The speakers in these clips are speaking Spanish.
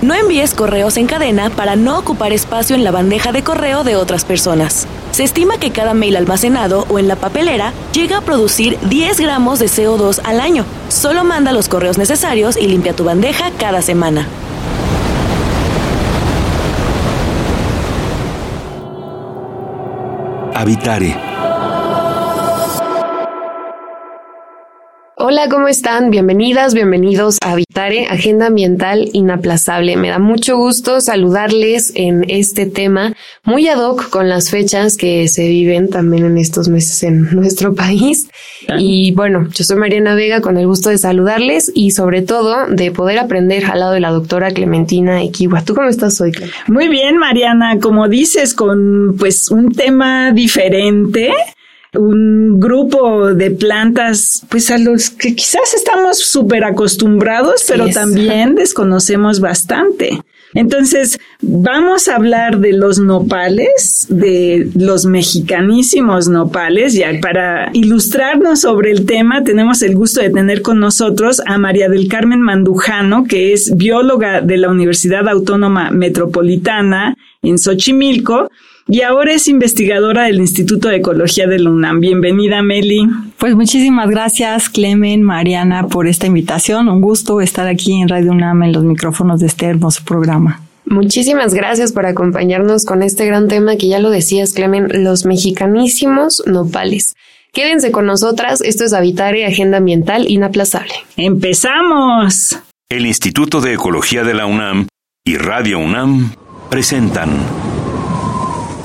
No envíes correos en cadena para no ocupar espacio en la bandeja de correo de otras personas. Se estima que cada mail almacenado o en la papelera llega a producir 10 gramos de CO2 al año. Solo manda los correos necesarios y limpia tu bandeja cada semana. Habitare Hola, ¿cómo están? Bienvenidas, bienvenidos a Habitare, Agenda Ambiental Inaplazable. Me da mucho gusto saludarles en este tema muy ad hoc con las fechas que se viven también en estos meses en nuestro país. Y bueno, yo soy Mariana Vega con el gusto de saludarles y sobre todo de poder aprender al lado de la doctora Clementina Equiwa. ¿Tú cómo estás hoy? Muy bien, Mariana, como dices, con pues un tema diferente un grupo de plantas, pues a los que quizás estamos súper acostumbrados, pero también desconocemos bastante. Entonces, vamos a hablar de los nopales, de los mexicanísimos nopales, y para ilustrarnos sobre el tema tenemos el gusto de tener con nosotros a María del Carmen Mandujano, que es bióloga de la Universidad Autónoma Metropolitana en Xochimilco, y ahora es investigadora del Instituto de Ecología de la UNAM. Bienvenida, Meli. Pues muchísimas gracias, Clemen, Mariana, por esta invitación. Un gusto estar aquí en Radio UNAM en los micrófonos de este hermoso programa. Muchísimas gracias por acompañarnos con este gran tema que ya lo decías, Clemen, los mexicanísimos nopales. Quédense con nosotras, esto es Habitare Agenda Ambiental Inaplazable. ¡Empezamos! El Instituto de Ecología de la UNAM y Radio UNAM presentan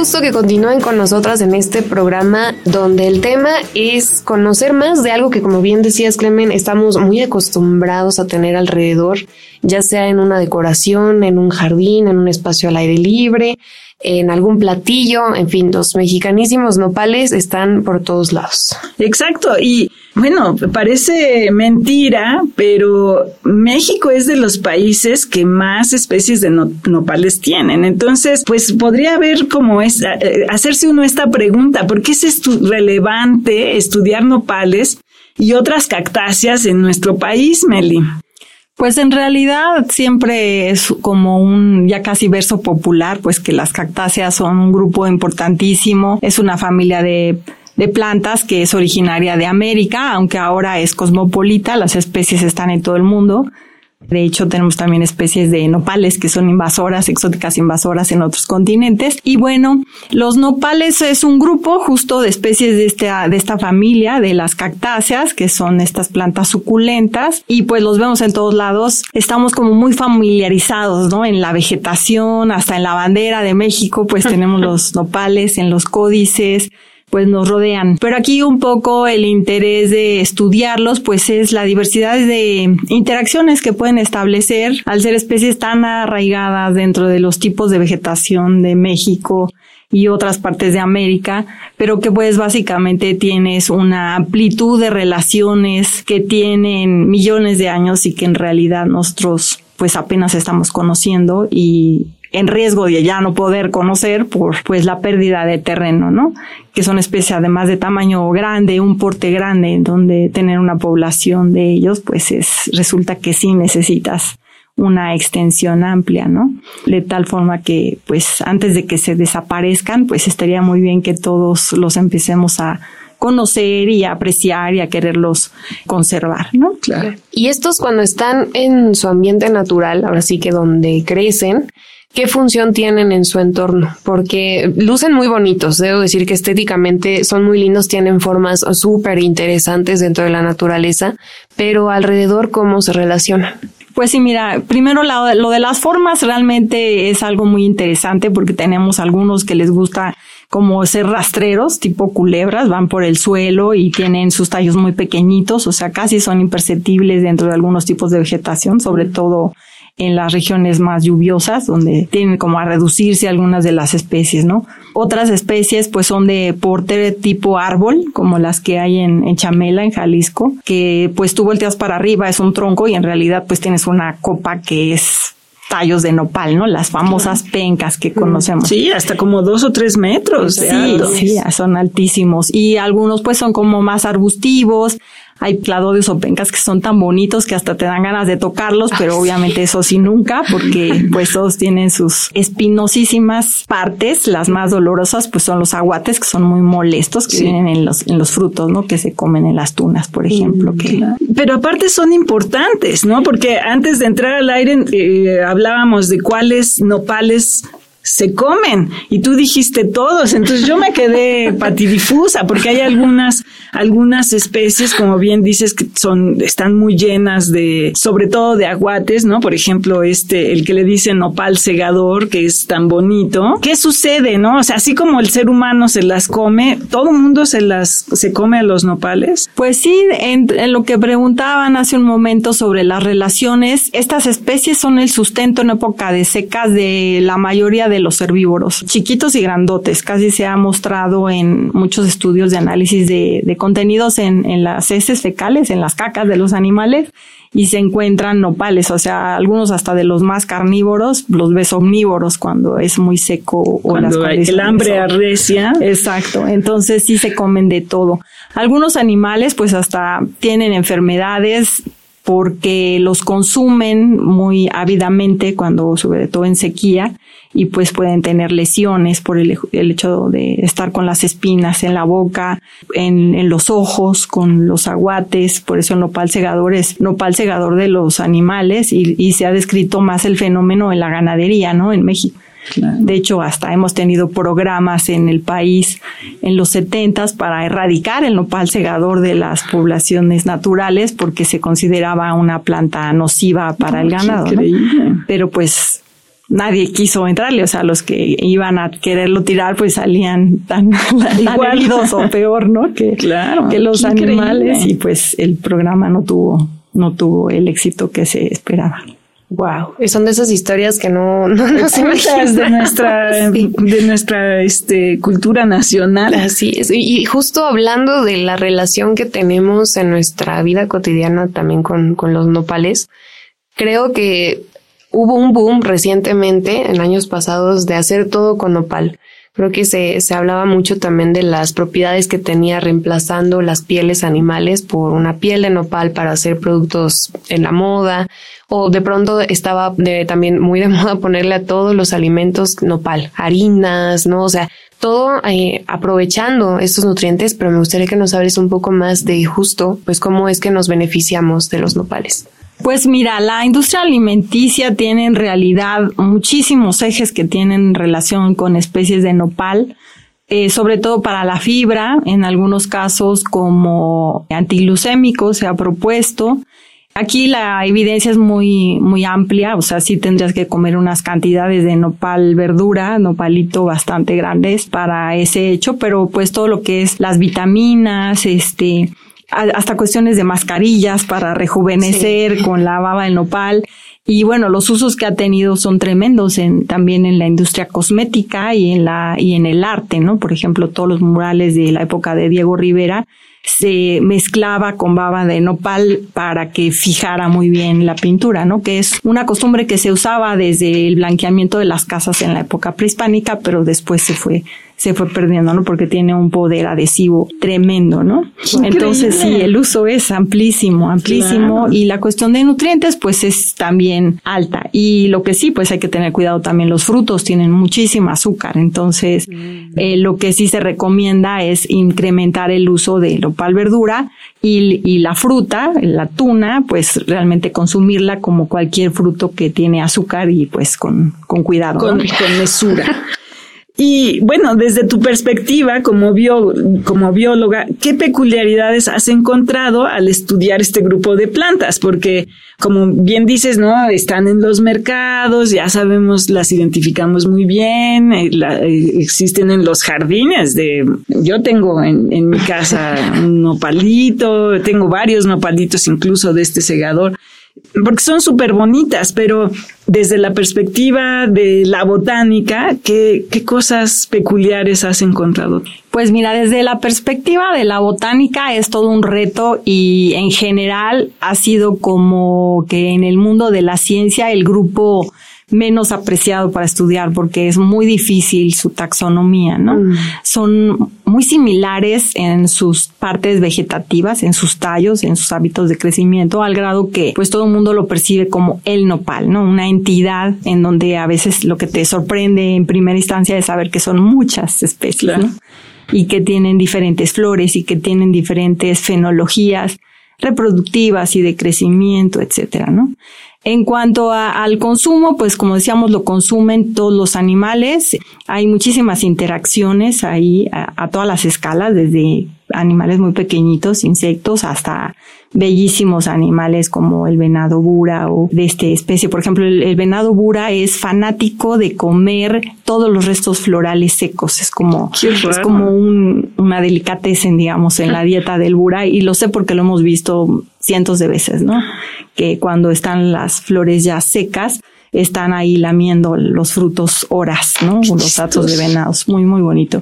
Gusto que continúen con nosotras en este programa donde el tema es conocer más de algo que como bien decías Clemen, estamos muy acostumbrados a tener alrededor, ya sea en una decoración, en un jardín, en un espacio al aire libre, en algún platillo, en fin, los mexicanísimos nopales están por todos lados. Exacto, y bueno, parece mentira, pero México es de los países que más especies de nopales tienen. Entonces, pues podría haber como es, eh, hacerse uno esta pregunta, ¿por qué es relevante estudiar nopales y otras cactáceas en nuestro país, Meli? Pues en realidad siempre es como un ya casi verso popular, pues que las cactáceas son un grupo importantísimo, es una familia de de plantas que es originaria de América, aunque ahora es cosmopolita, las especies están en todo el mundo. De hecho, tenemos también especies de nopales que son invasoras, exóticas invasoras en otros continentes. Y bueno, los nopales es un grupo justo de especies de esta, de esta familia, de las cactáceas, que son estas plantas suculentas. Y pues los vemos en todos lados. Estamos como muy familiarizados, ¿no? En la vegetación, hasta en la bandera de México, pues tenemos los nopales, en los códices, pues nos rodean. Pero aquí un poco el interés de estudiarlos pues es la diversidad de interacciones que pueden establecer al ser especies tan arraigadas dentro de los tipos de vegetación de México y otras partes de América, pero que pues básicamente tienes una amplitud de relaciones que tienen millones de años y que en realidad nosotros pues apenas estamos conociendo y en riesgo de ya no poder conocer por pues la pérdida de terreno, ¿no? Que son especies además de tamaño grande, un porte grande, donde tener una población de ellos, pues es, resulta que sí necesitas una extensión amplia, ¿no? De tal forma que, pues, antes de que se desaparezcan, pues estaría muy bien que todos los empecemos a conocer y a apreciar y a quererlos conservar, ¿no? Claro. Y estos cuando están en su ambiente natural, ahora sí que donde crecen, ¿qué función tienen en su entorno? Porque lucen muy bonitos, debo decir que estéticamente son muy lindos, tienen formas súper interesantes dentro de la naturaleza, pero alrededor, ¿cómo se relacionan? Pues sí, mira, primero lo de las formas realmente es algo muy interesante porque tenemos algunos que les gusta como ser rastreros, tipo culebras, van por el suelo y tienen sus tallos muy pequeñitos, o sea, casi son imperceptibles dentro de algunos tipos de vegetación, sobre todo en las regiones más lluviosas, donde tienen como a reducirse algunas de las especies, ¿no? Otras especies pues son de porte tipo árbol, como las que hay en, en Chamela, en Jalisco, que pues tú volteas para arriba, es un tronco y en realidad pues tienes una copa que es tallos de nopal, ¿no? Las famosas pencas que conocemos. Sí, hasta como dos o tres metros. sí, sí, son altísimos. Y algunos pues son como más arbustivos. Hay cladodios o pencas que son tan bonitos que hasta te dan ganas de tocarlos, pero obviamente eso sí nunca, porque pues todos tienen sus espinosísimas partes. Las más dolorosas pues son los aguates, que son muy molestos, que vienen en los, en los frutos, ¿no? Que se comen en las tunas, por ejemplo. que... Pero aparte son importantes, ¿no? Porque antes de entrar al aire eh, hablábamos de cuáles nopales se comen y tú dijiste todos, entonces yo me quedé patidifusa porque hay algunas algunas especies como bien dices que son están muy llenas de sobre todo de aguates, ¿no? Por ejemplo, este el que le dicen nopal segador que es tan bonito. ¿Qué sucede, no? O sea, así como el ser humano se las come, todo el mundo se las se come a los nopales? Pues sí, en, en lo que preguntaban hace un momento sobre las relaciones, estas especies son el sustento en época de secas de la mayoría de los herbívoros, chiquitos y grandotes. Casi se ha mostrado en muchos estudios de análisis de, de contenidos en, en las heces fecales, en las cacas de los animales, y se encuentran nopales, o sea, algunos hasta de los más carnívoros, los ves omnívoros cuando es muy seco o cuando las el hambre arrecia. Exacto, entonces sí se comen de todo. Algunos animales pues hasta tienen enfermedades porque los consumen muy ávidamente cuando sobre todo en sequía y pues pueden tener lesiones por el, el, hecho de estar con las espinas en la boca, en, en, los ojos, con los aguates, por eso el nopal segador es nopal segador de los animales y, y se ha descrito más el fenómeno en la ganadería, ¿no? En México. Claro. De hecho, hasta hemos tenido programas en el país en los setentas para erradicar el nopal segador de las poblaciones naturales porque se consideraba una planta nociva para el ganado. ¿no? Pero pues nadie quiso entrarle, o sea, los que iban a quererlo tirar pues salían tan, tan heridos o peor, ¿no? Que, claro, que los animales increíble. y pues el programa no tuvo, no tuvo el éxito que se esperaba. Wow, son de esas historias que no, no nos imaginas de nuestra, sí. de nuestra este, cultura nacional. Así es. Y justo hablando de la relación que tenemos en nuestra vida cotidiana también con, con los nopales, creo que hubo un boom recientemente, en años pasados, de hacer todo con nopal. Creo que se, se hablaba mucho también de las propiedades que tenía reemplazando las pieles animales por una piel de nopal para hacer productos en la moda o de pronto estaba de, también muy de moda ponerle a todos los alimentos nopal, harinas, ¿no? O sea, todo eh, aprovechando estos nutrientes, pero me gustaría que nos hables un poco más de justo, pues cómo es que nos beneficiamos de los nopales. Pues mira, la industria alimenticia tiene en realidad muchísimos ejes que tienen relación con especies de nopal, eh, sobre todo para la fibra, en algunos casos como antiglucémico se ha propuesto. Aquí la evidencia es muy, muy amplia, o sea, sí tendrías que comer unas cantidades de nopal verdura, nopalito bastante grandes para ese hecho, pero pues todo lo que es las vitaminas, este, hasta cuestiones de mascarillas para rejuvenecer sí. con la baba del nopal. Y bueno, los usos que ha tenido son tremendos en, también en la industria cosmética y en la, y en el arte, ¿no? Por ejemplo, todos los murales de la época de Diego Rivera se mezclaba con baba de nopal para que fijara muy bien la pintura, ¿no? Que es una costumbre que se usaba desde el blanqueamiento de las casas en la época prehispánica, pero después se fue se fue perdiendo, ¿no? Porque tiene un poder adhesivo tremendo, ¿no? Increíble. Entonces sí, el uso es amplísimo, amplísimo claro. y la cuestión de nutrientes pues es también alta. Y lo que sí, pues hay que tener cuidado también, los frutos tienen muchísima azúcar, entonces mm. eh, lo que sí se recomienda es incrementar el uso de lo nopal verdura, y, y, la fruta, la tuna, pues realmente consumirla como cualquier fruto que tiene azúcar y pues con, con cuidado. Con, con mesura. Y bueno, desde tu perspectiva como, bióloga, ¿qué peculiaridades has encontrado al estudiar este grupo de plantas? Porque, como bien dices, ¿no? Están en los mercados, ya sabemos, las identificamos muy bien, eh, eh, existen en los jardines de, yo tengo en, en mi casa un nopalito, tengo varios nopalitos incluso de este segador porque son súper bonitas, pero desde la perspectiva de la botánica, ¿qué, ¿qué cosas peculiares has encontrado? Pues mira, desde la perspectiva de la botánica es todo un reto y en general ha sido como que en el mundo de la ciencia el grupo menos apreciado para estudiar porque es muy difícil su taxonomía, ¿no? Mm. Son muy similares en sus partes vegetativas, en sus tallos, en sus hábitos de crecimiento, al grado que pues todo el mundo lo percibe como el nopal, ¿no? Una entidad en donde a veces lo que te sorprende en primera instancia es saber que son muchas especies, ¿no? Y que tienen diferentes flores y que tienen diferentes fenologías reproductivas y de crecimiento, etcétera, ¿no? En cuanto al consumo, pues como decíamos, lo consumen todos los animales. Hay muchísimas interacciones ahí a, todas las escalas, desde animales muy pequeñitos, insectos, hasta bellísimos animales como el venado bura o de esta especie. Por ejemplo, el, venado bura es fanático de comer todos los restos florales secos. Es como, es como un, una delicatessen, digamos, en la dieta del bura y lo sé porque lo hemos visto cientos de veces, ¿no? Que cuando están las flores ya secas, están ahí lamiendo los frutos horas, ¿no? Los datos de venados. Muy, muy bonito.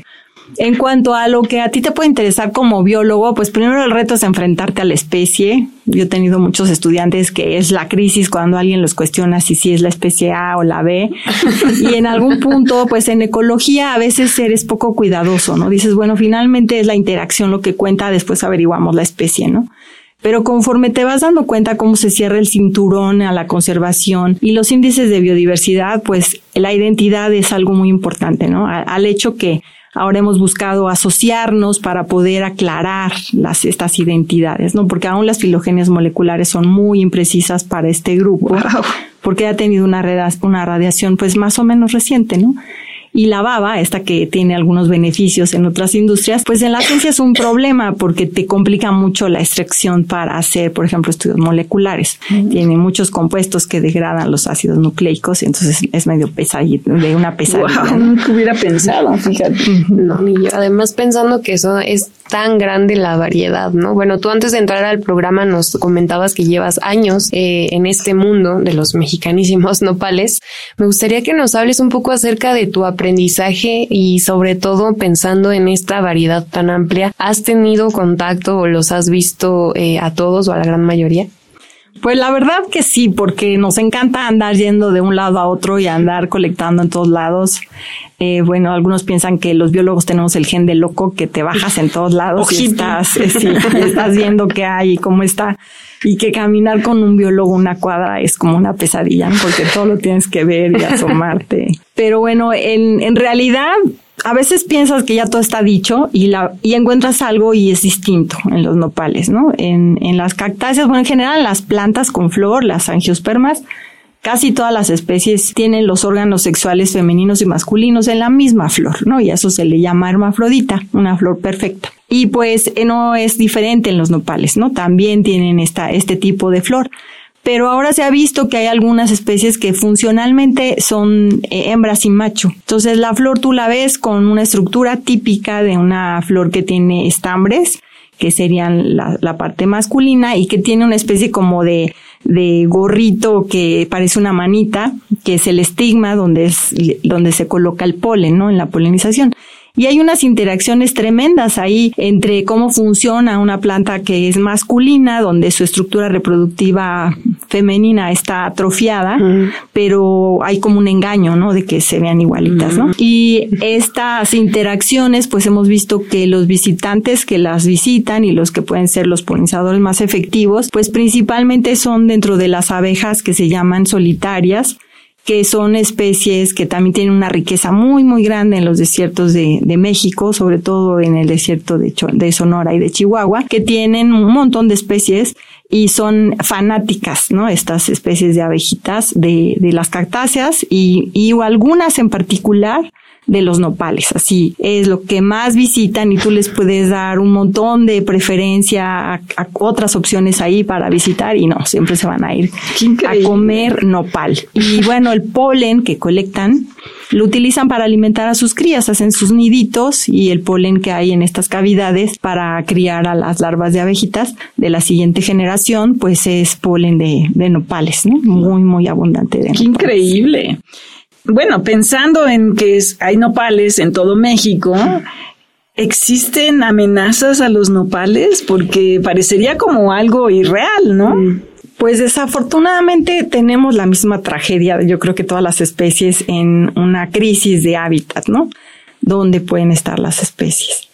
En cuanto a lo que a ti te puede interesar como biólogo, pues primero el reto es enfrentarte a la especie. Yo he tenido muchos estudiantes que es la crisis cuando alguien los cuestiona si sí es la especie A o la B. Y en algún punto, pues en ecología a veces eres poco cuidadoso, ¿no? Dices, bueno, finalmente es la interacción lo que cuenta, después averiguamos la especie, ¿no? Pero conforme te vas dando cuenta cómo se cierra el cinturón a la conservación y los índices de biodiversidad, pues la identidad es algo muy importante, ¿no? Al hecho que ahora hemos buscado asociarnos para poder aclarar las, estas identidades, ¿no? Porque aún las filogenias moleculares son muy imprecisas para este grupo, porque ha tenido una, una radiación pues más o menos reciente, ¿no? Y la baba, esta que tiene algunos beneficios en otras industrias, pues en la ciencia es un problema porque te complica mucho la extracción para hacer, por ejemplo, estudios moleculares. Tiene muchos compuestos que degradan los ácidos nucleicos, entonces es medio pesadito, de una pesadilla. Wow, nunca hubiera pensado, fíjate. No, ni yo. Además, pensando que eso es tan grande la variedad, ¿no? Bueno, tú antes de entrar al programa nos comentabas que llevas años eh, en este mundo de los mexicanísimos nopales. Me gustaría que nos hables un poco acerca de tu aprendizaje y sobre todo pensando en esta variedad tan amplia. ¿Has tenido contacto o los has visto eh, a todos o a la gran mayoría? Pues la verdad que sí, porque nos encanta andar yendo de un lado a otro y andar colectando en todos lados. Eh, bueno, algunos piensan que los biólogos tenemos el gen de loco que te bajas en todos lados y estás, eh, estás viendo qué hay y cómo está. Y que caminar con un biólogo una cuadra es como una pesadilla, porque todo lo tienes que ver y asomarte. Pero bueno, en, en realidad a veces piensas que ya todo está dicho y, la, y encuentras algo y es distinto en los nopales, ¿no? En, en las cactáceas, bueno, en general las plantas con flor, las angiospermas, Casi todas las especies tienen los órganos sexuales femeninos y masculinos en la misma flor, ¿no? Y eso se le llama hermafrodita, una flor perfecta. Y pues eh, no es diferente en los nopales, ¿no? También tienen esta, este tipo de flor. Pero ahora se ha visto que hay algunas especies que funcionalmente son eh, hembras y macho. Entonces la flor tú la ves con una estructura típica de una flor que tiene estambres, que serían la, la parte masculina, y que tiene una especie como de de gorrito que parece una manita, que es el estigma donde es, donde se coloca el polen, ¿no? En la polinización. Y hay unas interacciones tremendas ahí entre cómo funciona una planta que es masculina, donde su estructura reproductiva femenina está atrofiada, pero hay como un engaño, ¿no? De que se vean igualitas, ¿no? Y estas interacciones, pues hemos visto que los visitantes que las visitan y los que pueden ser los polinizadores más efectivos, pues principalmente son dentro de las abejas que se llaman solitarias, que son especies que también tienen una riqueza muy, muy grande en los desiertos de, de México, sobre todo en el desierto de, de Sonora y de Chihuahua, que tienen un montón de especies y son fanáticas, ¿no? Estas especies de abejitas de, de las cactáceas y, y algunas en particular de los nopales. Así es lo que más visitan y tú les puedes dar un montón de preferencia a, otras opciones ahí para visitar y no, siempre se van a ir a comer nopal. Y bueno, el polen que colectan lo utilizan para alimentar a sus crías, hacen sus niditos y el polen que hay en estas cavidades para criar a las larvas de abejitas de la siguiente generación, pues es polen de, de nopales, ¿no? Muy, muy abundante de Qué increíble bueno, pensando en que hay nopales en todo México, ¿existen amenazas a los nopales? Porque parecería como algo irreal, ¿no? Pues desafortunadamente tenemos la misma tragedia, yo creo que todas las especies en una crisis de hábitat, ¿no? ¿Dónde pueden estar las especies?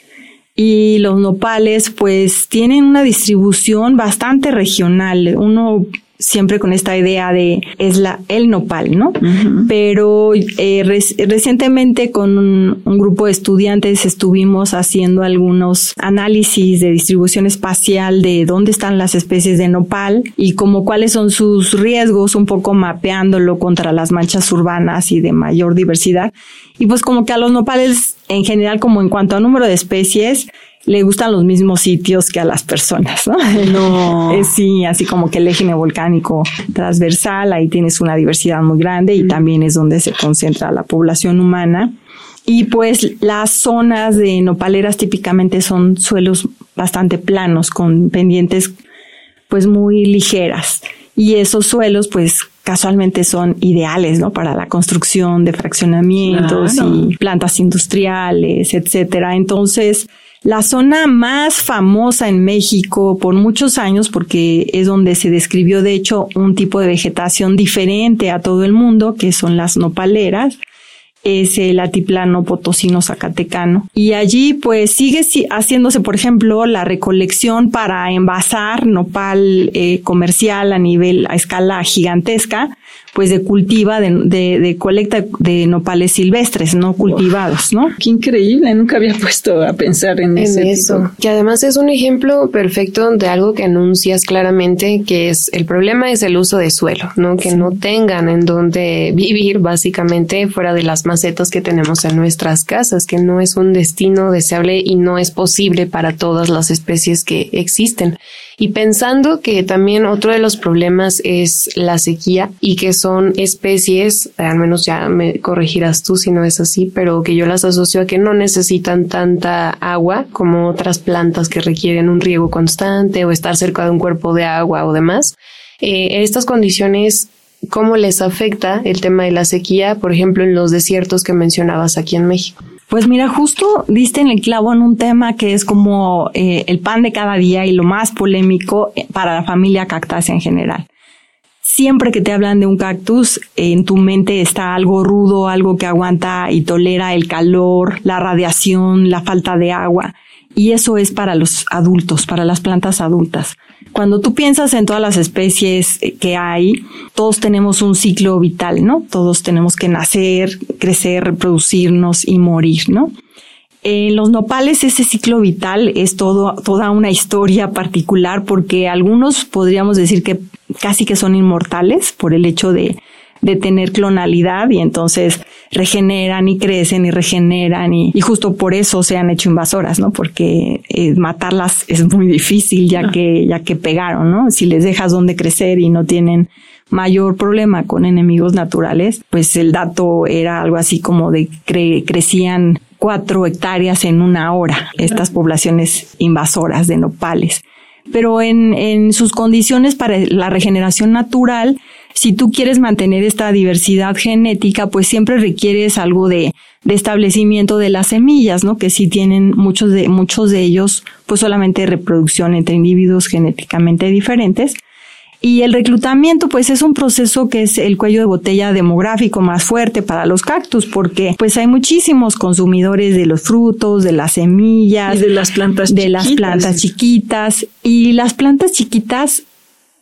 Y los nopales pues tienen una distribución bastante regional. Uno siempre con esta idea de es la el nopal, ¿no? Pero eh, recientemente con un, grupo de estudiantes estuvimos haciendo algunos análisis de distribución espacial de dónde están las especies de nopal y como cuáles son sus riesgos, un poco mapeándolo contra las manchas urbanas y de mayor diversidad. Y pues como que a los nopales en general, como en cuanto a número de especies, le gustan los mismos sitios que a las personas, ¿no? No. Eh, sí, así como que el eje volcánico transversal, ahí tienes una diversidad muy grande y también es donde se concentra la población humana. Y pues las zonas de nopaleras típicamente son suelos bastante planos, con pendientes pues muy ligeras. Y esos suelos pues casualmente son ideales, ¿no? Para la construcción de fraccionamientos y plantas industriales, etcétera. Entonces, la zona más famosa en México por muchos años, porque es donde se describió de hecho un tipo de vegetación diferente a todo el mundo, que son las nopaleras, es el altiplano potosino zacatecano. Y allí pues sigue haciéndose, por ejemplo, la recolección para envasar nopal eh, comercial a nivel, a escala gigantesca, pues de cultiva, de, de, colecta de nopales silvestres, no cultivados, ¿no? Qué increíble, nunca había puesto a pensar en, eso. Que además es un ejemplo perfecto de algo que anuncias claramente, que es el problema es el uso de suelo, ¿no? Que no tengan en donde vivir básicamente fuera de las macetas que tenemos en nuestras casas, que no es un destino deseable y no es posible para todas las especies que existen. Y pensando que también otro de los problemas es la sequía y que son especies, al menos ya me corregirás tú si no es así, pero que yo las asocio a que no necesitan tanta agua como otras plantas que requieren un riego constante o estar cerca de un cuerpo de agua o demás. Eh, estas condiciones cómo les afecta el tema de la sequía, por ejemplo, en los desiertos que mencionabas aquí en México. Pues mira, justo diste en el clavo en un tema que es como eh, el pan de cada día y lo más polémico eh, para la familia cactácea en general. Siempre que te hablan de un cactus, en tu mente está algo rudo, algo que aguanta y tolera el calor, la radiación, la falta de agua. Y eso es para los adultos, para las plantas adultas. Cuando tú piensas en todas las especies que hay, todos tenemos un ciclo vital, ¿no? Todos tenemos que nacer, crecer, reproducirnos y morir, ¿no? En los nopales ese ciclo vital es todo, toda una historia particular porque algunos podríamos decir que casi que son inmortales por el hecho de, de tener clonalidad y entonces regeneran y crecen y regeneran y, justo por eso se han hecho invasoras, ¿no? Porque eh, matarlas es muy difícil ya que, ya que pegaron, ¿no? Si les dejas donde crecer y no tienen mayor problema con enemigos naturales, pues el dato era algo así como de que crecían cuatro hectáreas en una hora, estas poblaciones invasoras de nopales. Pero en, en sus condiciones para la regeneración natural, si tú quieres mantener esta diversidad genética, pues siempre requieres algo de, de establecimiento de las semillas, ¿no? Que sí tienen muchos de, muchos de ellos, pues solamente reproducción entre individuos genéticamente diferentes. Y el reclutamiento, pues es un proceso que es el cuello de botella demográfico más fuerte para los cactus, porque pues hay muchísimos consumidores de los frutos, de las semillas, y de las plantas de las plantas chiquitas. Y las plantas chiquitas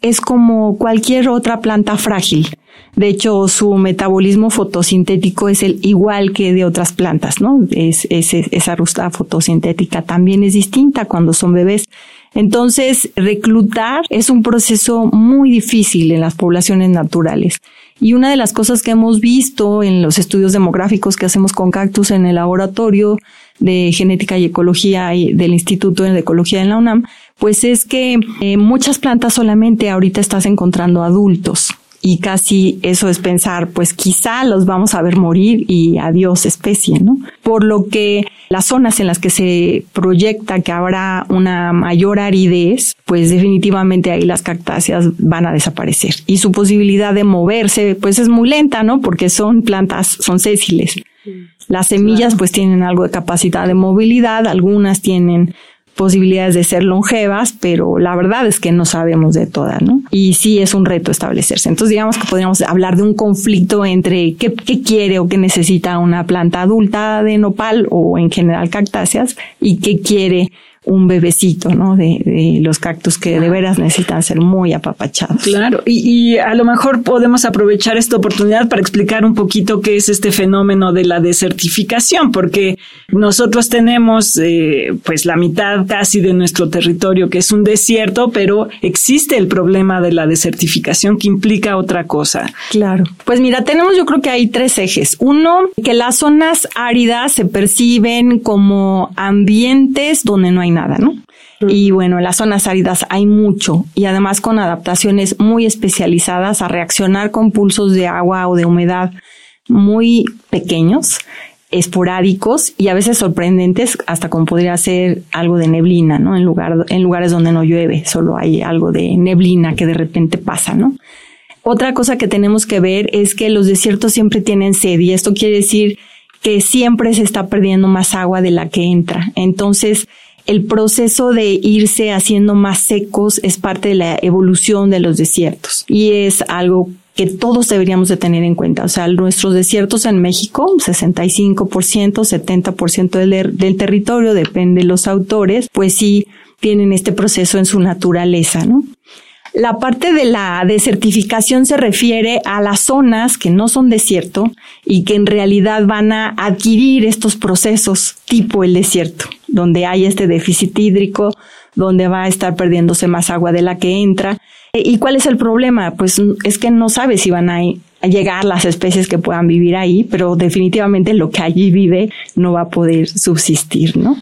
es como cualquier otra planta frágil. De hecho, su metabolismo fotosintético es el igual que de otras plantas, ¿no? Es, esa ruta fotosintética también es distinta cuando son bebés. Entonces, reclutar es un proceso muy difícil en las poblaciones naturales. Y una de las cosas que hemos visto en los estudios demográficos que hacemos con cactus en el laboratorio de genética y ecología y del Instituto de Ecología en la UNAM, pues es que eh, muchas plantas solamente ahorita estás encontrando adultos y casi eso es pensar, pues quizá los vamos a ver morir y adiós especie, ¿no? Por lo que las zonas en las que se proyecta que habrá una mayor aridez, pues definitivamente ahí las cactáceas van a desaparecer y su posibilidad de moverse, pues es muy lenta, ¿no? Porque son plantas, son sésiles. Las semillas pues tienen algo de capacidad de movilidad, algunas tienen posibilidades de ser longevas, pero la verdad es que no sabemos de todas, ¿no? Y sí es un reto establecerse. Entonces, digamos que podríamos hablar de un conflicto entre qué, quiere o qué necesita una planta adulta de nopal o en general cactáceas y qué quiere un bebecito, ¿no? De, de, los cactus que de veras necesitan ser muy apapachados. Claro, y, y, a lo mejor podemos aprovechar esta oportunidad para explicar un poquito qué es este fenómeno de la desertificación, porque nosotros tenemos eh, pues la mitad casi de nuestro territorio que es un desierto, pero existe el problema de la desertificación que implica otra cosa. Claro, pues mira, tenemos yo creo que hay tres ejes. Uno, que las zonas áridas se perciben como ambientes donde no hay nada, ¿no? Y bueno, en las zonas áridas hay mucho y además con adaptaciones muy especializadas a reaccionar con pulsos de agua o de humedad muy pequeños, esporádicos y a veces sorprendentes, hasta como podría ser algo de neblina, ¿no? En, lugar, en lugares donde no llueve, solo hay algo de neblina que de repente pasa, ¿no? Otra cosa que tenemos que ver es que los desiertos siempre tienen sed y esto quiere decir que siempre se está perdiendo más agua de la que entra. Entonces, el proceso de irse haciendo más secos es parte de la evolución de los desiertos y es algo que todos deberíamos de tener en cuenta. O sea, nuestros desiertos en México, 65%, 70% del, del territorio, depende de los autores, pues sí tienen este proceso en su naturaleza, ¿no? La parte de la desertificación se refiere a las zonas que no son desierto y que en realidad van a adquirir estos procesos tipo el desierto, donde hay este déficit hídrico, donde va a estar perdiéndose más agua de la que entra. ¿Y cuál es el problema? Pues es que no sabes si van a llegar las especies que puedan vivir ahí, pero definitivamente lo que allí vive no va a poder subsistir, ¿no?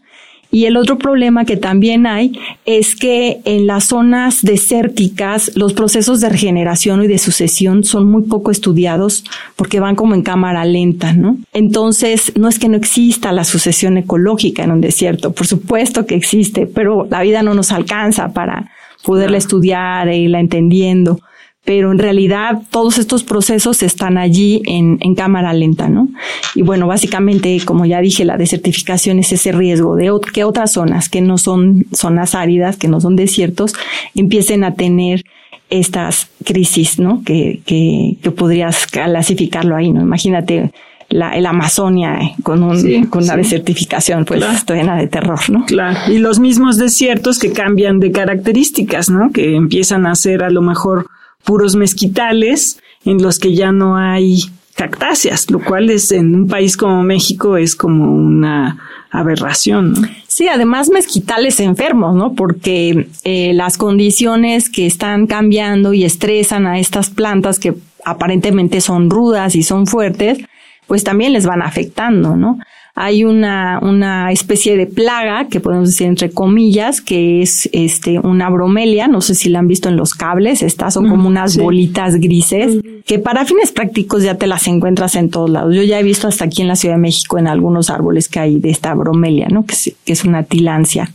Y el otro problema que también hay es que en las zonas desérticas los procesos de regeneración y de sucesión son muy poco estudiados porque van como en cámara lenta, ¿no? Entonces, no es que no exista la sucesión ecológica en un desierto, por supuesto que existe, pero la vida no nos alcanza para poderla estudiar e irla entendiendo pero en realidad todos estos procesos están allí en, en, cámara lenta, ¿no? Y bueno, básicamente, como ya dije, la desertificación es ese riesgo de que otras zonas que no son zonas áridas, que no son desiertos, empiecen a tener estas crisis, ¿no? Que, que, que podrías clasificarlo ahí, ¿no? Imagínate la, el Amazonia eh, con, un, con una desertificación, pues claro. esto de terror, ¿no? Claro. Y los mismos desiertos que cambian de características, ¿no? Que empiezan a ser a lo mejor puros mezquitales en los que ya no hay cactáceas, lo cual es en un país como México es como una aberración. ¿no? Sí, además mezquitales enfermos, ¿no? Porque eh, las condiciones que están cambiando y estresan a estas plantas que aparentemente son rudas y son fuertes, pues también les van afectando, ¿no? Hay una, una especie de plaga, que podemos decir entre comillas, que es este, una bromelia, no sé si la han visto en los cables, estas son como unas sí. bolitas grises, que para fines prácticos ya te las encuentras en todos lados. Yo ya he visto hasta aquí en la Ciudad de México en algunos árboles que hay de esta bromelia, ¿no? Que es, que es una tilancia.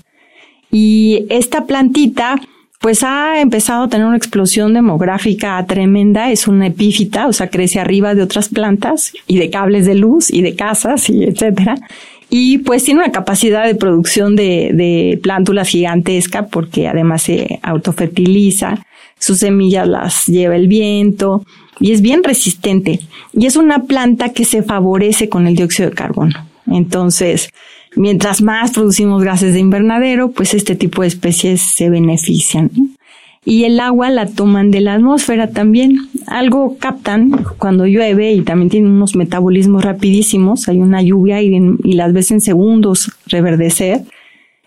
Y esta plantita, pues ha empezado a tener una explosión demográfica tremenda, es una epífita, o sea, crece arriba de otras plantas y de cables de luz y de casas y etcétera. Y pues tiene una capacidad de producción de, de plántulas gigantesca porque además se autofertiliza, sus semillas las lleva el viento y es bien resistente. Y es una planta que se favorece con el dióxido de carbono. Entonces, mientras más producimos gases de invernadero, pues este tipo de especies se benefician. y el agua la toman de la atmósfera también. Algo captan cuando llueve y también tienen unos metabolismos rapidísimos. Hay una lluvia y, y las ves en segundos reverdecer.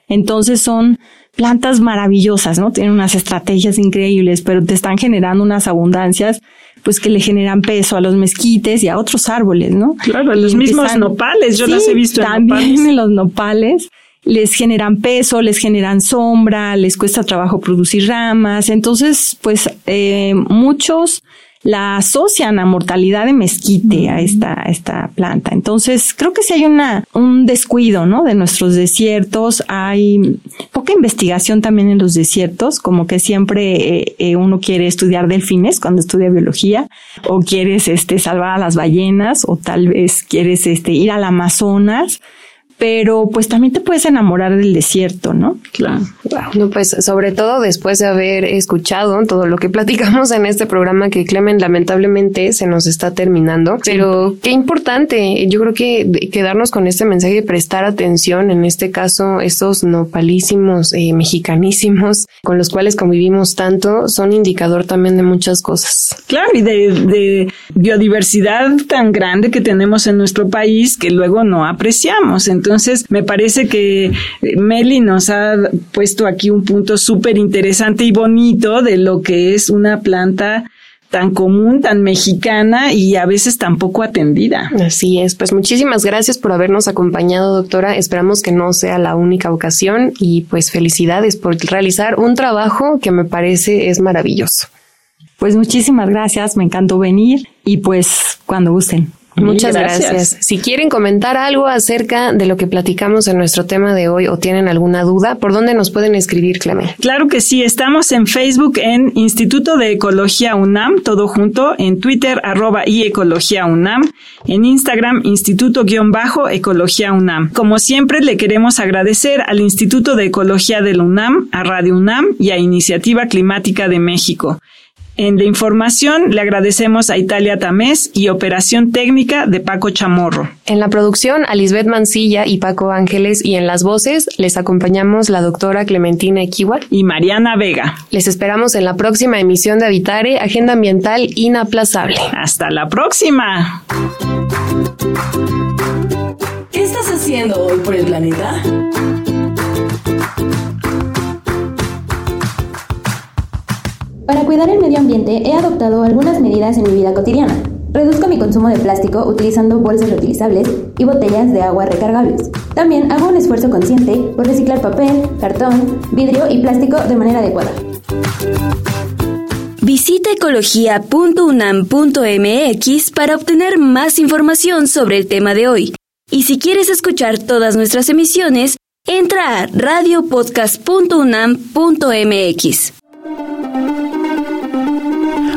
Entonces son plantas maravillosas, ¿no? Tienen unas estrategias increíbles, pero te están generando unas abundancias pues que le generan peso a los mezquites y a otros árboles, ¿no? Claro, a los mismos nopales, yo las he visto en también en los nopales les generan peso, les generan sombra, les cuesta trabajo producir ramas. Entonces, pues eh, muchos la asocian a mortalidad de mezquite a esta, esta planta. Entonces, creo que si hay una, un descuido, ¿no? De nuestros desiertos, hay poca investigación también en los desiertos, como que siempre eh, eh, uno quiere estudiar delfines cuando estudia biología, o quieres, este, salvar a las ballenas, o tal vez quieres, este, ir al Amazonas, pero pues también te puedes enamorar del desierto, ¿no? Claro. Bueno, pues sobre todo después de haber escuchado todo lo que platicamos en este programa que Clemen lamentablemente se nos está terminando, pero qué importante, yo creo que quedarnos con este mensaje de prestar atención, en este caso estos nopalísimos, eh, mexicanísimos, con los cuales convivimos tanto, son indicador también de muchas cosas. Claro, y de, de biodiversidad tan grande que tenemos en nuestro país que luego no apreciamos. Entonces, entonces, me parece que eh, Meli nos ha puesto aquí un punto súper interesante y bonito de lo que es una planta tan común, tan mexicana y a veces tan poco atendida. Así es, pues muchísimas gracias por habernos acompañado, doctora. Esperamos que no sea la única ocasión y pues felicidades por realizar un trabajo que me parece es maravilloso. Pues muchísimas gracias, me encantó venir y pues cuando gusten. Muchas gracias. Si quieren comentar algo acerca de lo que platicamos en nuestro tema de hoy o tienen alguna duda, ¿por dónde nos pueden escribir, Clemé? Claro que sí, estamos en Facebook en Instituto de Ecología UNAM, todo junto, en Twitter arroba y Ecología UNAM, en Instagram Instituto-Ecología UNAM. Como siempre, le queremos agradecer al Instituto de Ecología de la UNAM, a Radio UNAM y a Iniciativa Climática de México. En la información le agradecemos a Italia Tamés y Operación Técnica de Paco Chamorro. En la producción a Lisbeth Mancilla y Paco Ángeles y en las voces les acompañamos la doctora Clementina Equiwa y Mariana Vega. Les esperamos en la próxima emisión de Habitare, Agenda Ambiental Inaplazable. Hasta la próxima. ¿Qué estás haciendo hoy por el planeta? Cuidar el medio ambiente he adoptado algunas medidas en mi vida cotidiana. Reduzco mi consumo de plástico utilizando bolsas reutilizables y botellas de agua recargables. También hago un esfuerzo consciente por reciclar papel, cartón, vidrio y plástico de manera adecuada. Visita ecología.unam.mx para obtener más información sobre el tema de hoy. Y si quieres escuchar todas nuestras emisiones, entra a radiopodcast.unam.mx.